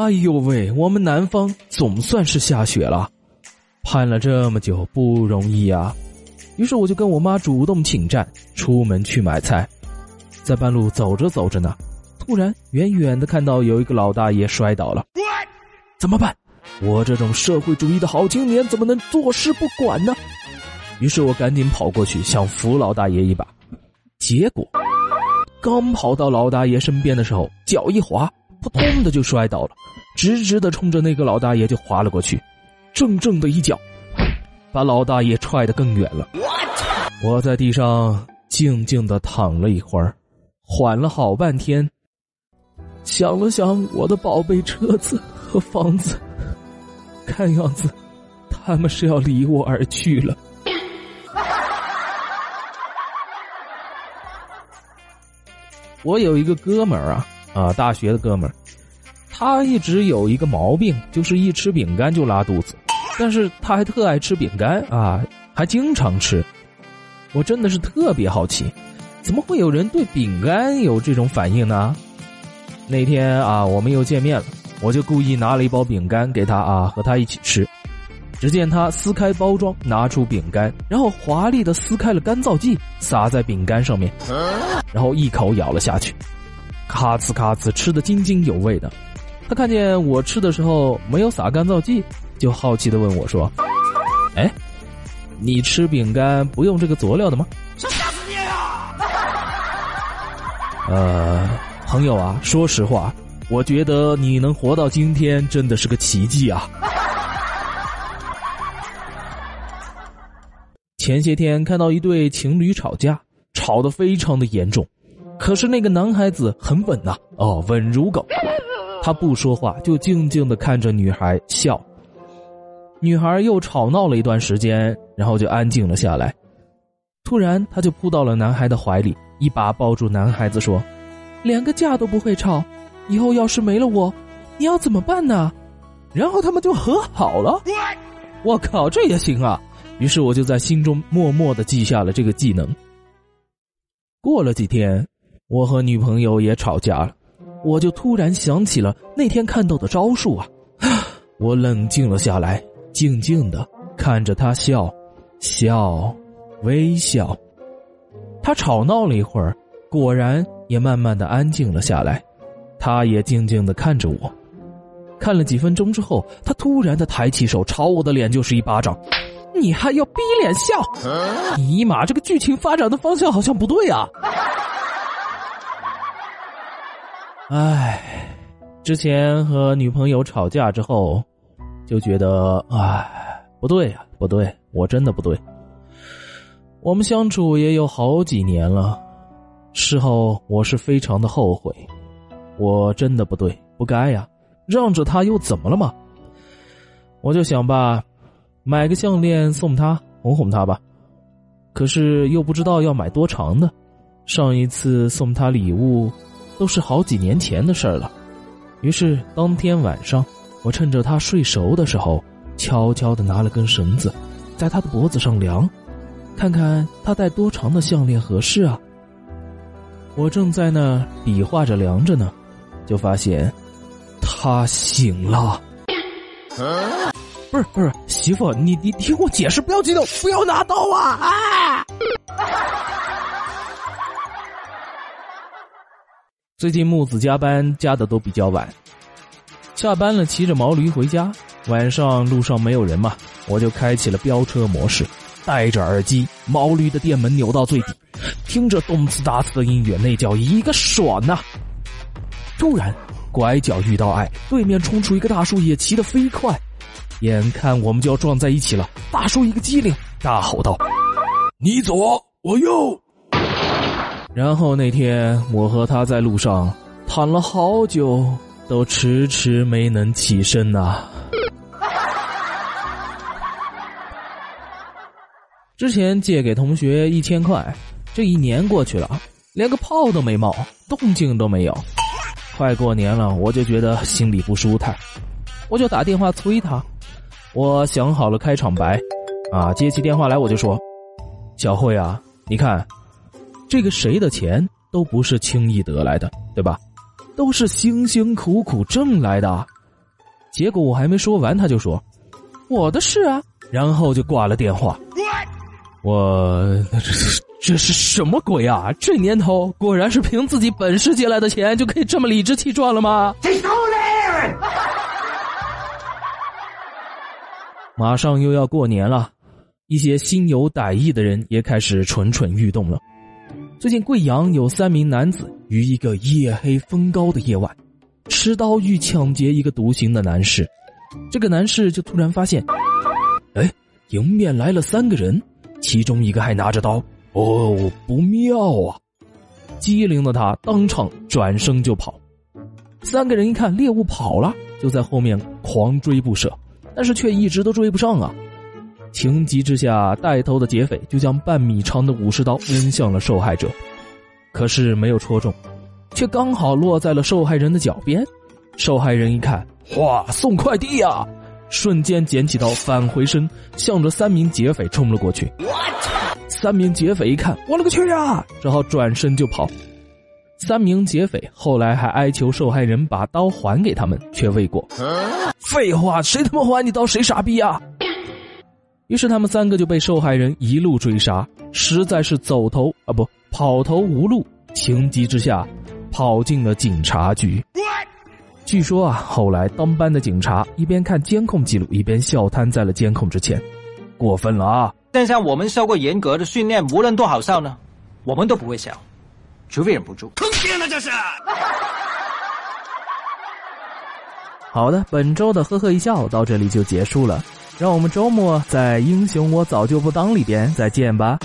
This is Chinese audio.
哎呦喂，我们南方总算是下雪了，盼了这么久不容易啊！于是我就跟我妈主动请战，出门去买菜。在半路走着走着呢，突然远远的看到有一个老大爷摔倒了，怎么办？我这种社会主义的好青年怎么能坐视不管呢？于是我赶紧跑过去想扶老大爷一把，结果刚跑到老大爷身边的时候，脚一滑。扑通的就摔倒了，直直的冲着那个老大爷就滑了过去，正正的一脚，把老大爷踹得更远了。我在地上静静的躺了一会儿，缓了好半天，想了想我的宝贝车子和房子，看样子他们是要离我而去了。我有一个哥们儿啊。啊，大学的哥们儿，他一直有一个毛病，就是一吃饼干就拉肚子，但是他还特爱吃饼干啊，还经常吃。我真的是特别好奇，怎么会有人对饼干有这种反应呢？那天啊，我们又见面了，我就故意拿了一包饼干给他啊，和他一起吃。只见他撕开包装，拿出饼干，然后华丽的撕开了干燥剂，撒在饼干上面，然后一口咬了下去。咔呲咔呲，吃的津津有味的。他看见我吃的时候没有撒干燥剂，就好奇的问我说：“哎，你吃饼干不用这个佐料的吗？”想吓死你啊！呃，朋友啊，说实话，我觉得你能活到今天真的是个奇迹啊。前些天看到一对情侣吵架，吵得非常的严重。可是那个男孩子很稳呐，哦，稳如狗，他不说话，就静静的看着女孩笑。女孩又吵闹了一段时间，然后就安静了下来。突然，他就扑到了男孩的怀里，一把抱住男孩子说：“连个架都不会吵，以后要是没了我，你要怎么办呢？”然后他们就和好了。我靠，这也行啊！于是我就在心中默默的记下了这个技能。过了几天。我和女朋友也吵架了，我就突然想起了那天看到的招数啊！我冷静了下来，静静的看着她笑，笑，微笑。她吵闹了一会儿，果然也慢慢的安静了下来。她也静静的看着我，看了几分钟之后，她突然的抬起手朝我的脸就是一巴掌。你还要逼脸笑？尼玛，这个剧情发展的方向好像不对啊！唉，之前和女朋友吵架之后，就觉得唉，不对呀，不对，我真的不对。我们相处也有好几年了，事后我是非常的后悔，我真的不对，不该呀，让着她又怎么了嘛？我就想吧，买个项链送她，哄哄她吧。可是又不知道要买多长的，上一次送她礼物。都是好几年前的事儿了，于是当天晚上，我趁着他睡熟的时候，悄悄的拿了根绳子，在他的脖子上量，看看他戴多长的项链合适啊。我正在那比划着量着呢，就发现他醒了。不是不是，媳妇，你你听我解释，不要激动，不要拿刀啊！啊！最近木子加班加的都比较晚，下班了骑着毛驴回家，晚上路上没有人嘛，我就开启了飙车模式，戴着耳机，毛驴的电门扭到最底，听着动次打次的音乐，那叫一个爽呐！突然拐角遇到爱，对面冲出一个大叔，也骑得飞快，眼看我们就要撞在一起了，大叔一个机灵，大吼道：“你左，我右。”然后那天，我和他在路上躺了好久，都迟迟没能起身呐。之前借给同学一千块，这一年过去了，连个泡都没冒，动静都没有。快过年了，我就觉得心里不舒坦，我就打电话催他。我想好了开场白，啊，接起电话来我就说：“小慧啊，你看。”这个谁的钱都不是轻易得来的，对吧？都是辛辛苦苦挣来的。结果我还没说完，他就说：“我的事啊。”然后就挂了电话。我这这是什么鬼啊？这年头果然是凭自己本事借来的钱就可以这么理直气壮了吗？马上又要过年了，一些心有歹意的人也开始蠢蠢欲动了。最近贵阳有三名男子于一个夜黑风高的夜晚，持刀欲抢劫一个独行的男士。这个男士就突然发现，哎，迎面来了三个人，其中一个还拿着刀。哦，不妙啊！机灵的他当场转身就跑。三个人一看猎物跑了，就在后面狂追不舍，但是却一直都追不上啊！情急之下，带头的劫匪就将半米长的武士刀扔向了受害者，可是没有戳中，却刚好落在了受害人的脚边。受害人一看，哇，送快递呀！瞬间捡起刀返回身，向着三名劫匪冲了过去。三名劫匪一看，我勒个去呀！只好转身就跑。三名劫匪后来还哀求受害人把刀还给他们，却未果。废话，谁他妈还你刀？谁傻逼呀？于是他们三个就被受害人一路追杀，实在是走投啊不跑投无路，情急之下跑进了警察局。据说啊，后来当班的警察一边看监控记录，一边笑瘫在了监控之前。过分了啊！但像我们受过严格的训练，无论多好笑呢，我们都不会笑，除非忍不住。坑爹呢这是！好的，本周的呵呵一笑到这里就结束了，让我们周末在《英雄我早就不当》里边再见吧。